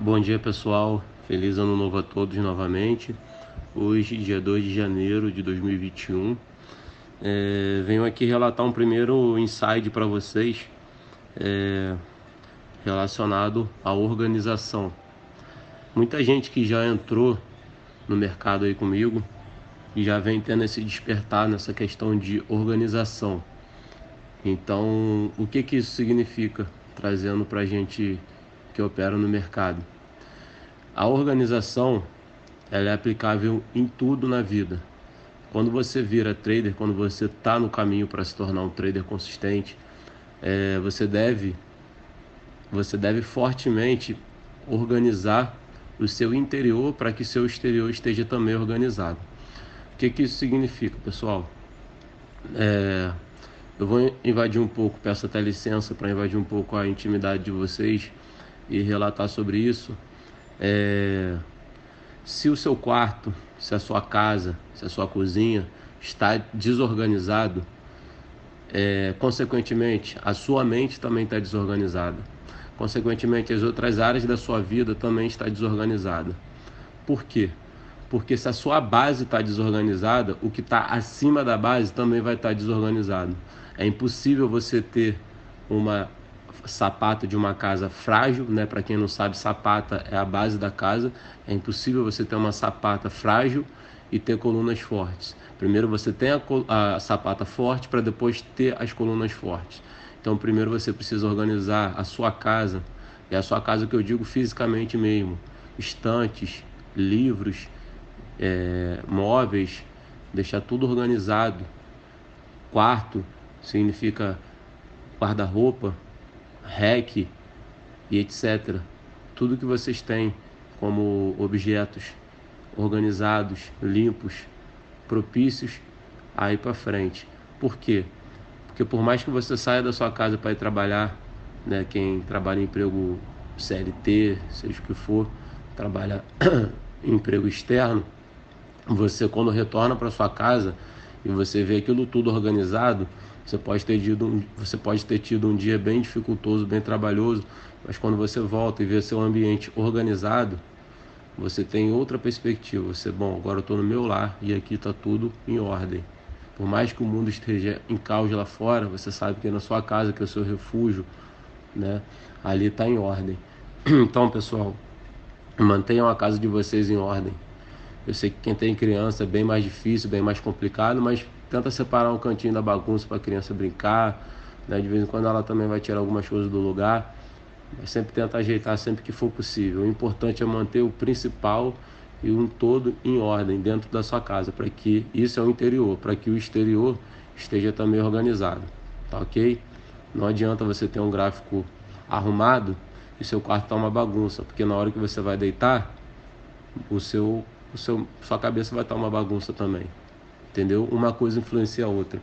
Bom dia pessoal, feliz ano novo a todos novamente. Hoje, dia 2 de janeiro de 2021, é, venho aqui relatar um primeiro insight para vocês é, relacionado à organização. Muita gente que já entrou no mercado aí comigo e já vem tendo esse despertar nessa questão de organização. Então, o que, que isso significa? Trazendo para a gente que operam no mercado. A organização ela é aplicável em tudo na vida. Quando você vira trader, quando você está no caminho para se tornar um trader consistente, é, você deve você deve fortemente organizar o seu interior para que seu exterior esteja também organizado. O que, que isso significa, pessoal? É, eu vou invadir um pouco, peço até licença para invadir um pouco a intimidade de vocês e relatar sobre isso. É, se o seu quarto, se a sua casa, se a sua cozinha está desorganizado, é, consequentemente a sua mente também está desorganizada. Consequentemente, as outras áreas da sua vida também está desorganizada. Por quê? Porque se a sua base está desorganizada, o que está acima da base também vai estar tá desorganizado. É impossível você ter uma sapata de uma casa frágil, né? Para quem não sabe, sapata é a base da casa. É impossível você ter uma sapata frágil e ter colunas fortes. Primeiro você tem a, a sapata forte para depois ter as colunas fortes. Então primeiro você precisa organizar a sua casa. E a sua casa que eu digo fisicamente mesmo, estantes, livros, é, móveis, deixar tudo organizado. Quarto significa guarda-roupa, REC e etc. Tudo que vocês têm como objetos organizados, limpos, propícios a ir para frente. Por quê? Porque por mais que você saia da sua casa para ir trabalhar, né, quem trabalha em emprego CLT, seja o que for, trabalha em emprego externo, você quando retorna para sua casa e você vê aquilo tudo organizado, você pode ter tido um, você pode ter tido um dia bem dificultoso, bem trabalhoso, mas quando você volta e vê seu ambiente organizado, você tem outra perspectiva. Você, bom, agora eu estou no meu lar e aqui está tudo em ordem. Por mais que o mundo esteja em caos lá fora, você sabe que na sua casa, que é o seu refúgio, né, ali está em ordem. Então, pessoal, mantenham a casa de vocês em ordem. Eu sei que quem tem criança é bem mais difícil, bem mais complicado, mas tenta separar um cantinho da bagunça para a criança brincar, né? de vez em quando ela também vai tirar algumas coisas do lugar, mas sempre tenta ajeitar sempre que for possível. O importante é manter o principal e um todo em ordem dentro da sua casa, para que isso é o interior, para que o exterior esteja também organizado, tá ok? Não adianta você ter um gráfico arrumado e seu quarto tá uma bagunça, porque na hora que você vai deitar, o seu, o seu, sua cabeça vai estar tá uma bagunça também entendeu? Uma coisa influencia a outra.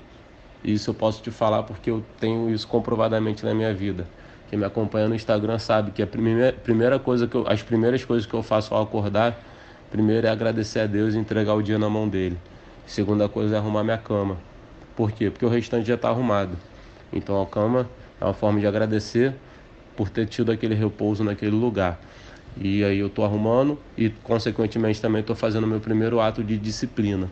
Isso eu posso te falar porque eu tenho isso comprovadamente na minha vida. Quem me acompanha no Instagram sabe que a primeira, primeira coisa que eu, as primeiras coisas que eu faço ao acordar, primeiro é agradecer a Deus e entregar o dia na mão dele. Segunda coisa é arrumar minha cama. Por quê? Porque o restante já está arrumado. Então a cama é uma forma de agradecer por ter tido aquele repouso naquele lugar. E aí eu estou arrumando e consequentemente também estou fazendo meu primeiro ato de disciplina.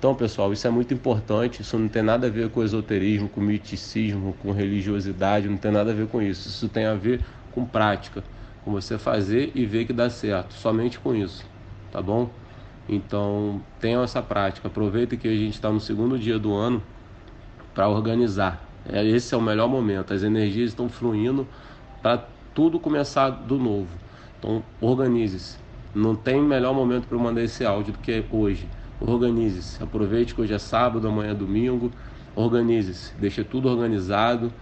Então, pessoal, isso é muito importante. Isso não tem nada a ver com esoterismo, com miticismo, com religiosidade, não tem nada a ver com isso. Isso tem a ver com prática, com você fazer e ver que dá certo, somente com isso, tá bom? Então, tenham essa prática. Aproveita que a gente está no segundo dia do ano para organizar. É, esse é o melhor momento. As energias estão fluindo para tudo começar do novo. Então, organize-se. Não tem melhor momento para mandar esse áudio do que hoje. Organize-se. Aproveite que hoje é sábado, amanhã é domingo. Organize-se. Deixa tudo organizado.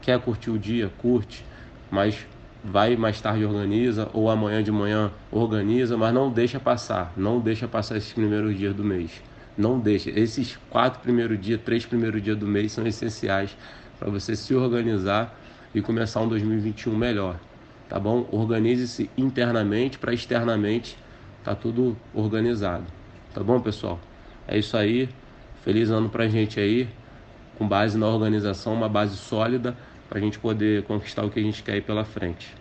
Quer curtir o dia? Curte. Mas vai mais tarde organiza ou amanhã de manhã organiza, mas não deixa passar. Não deixa passar esses primeiros dias do mês. Não deixa. Esses quatro primeiros dias, três primeiros dias do mês são essenciais para você se organizar e começar um 2021 melhor. Tá bom? Organize-se internamente para externamente tá tudo organizado. Tá bom, pessoal? É isso aí. Feliz ano pra gente aí, com base na organização, uma base sólida, pra gente poder conquistar o que a gente quer aí pela frente.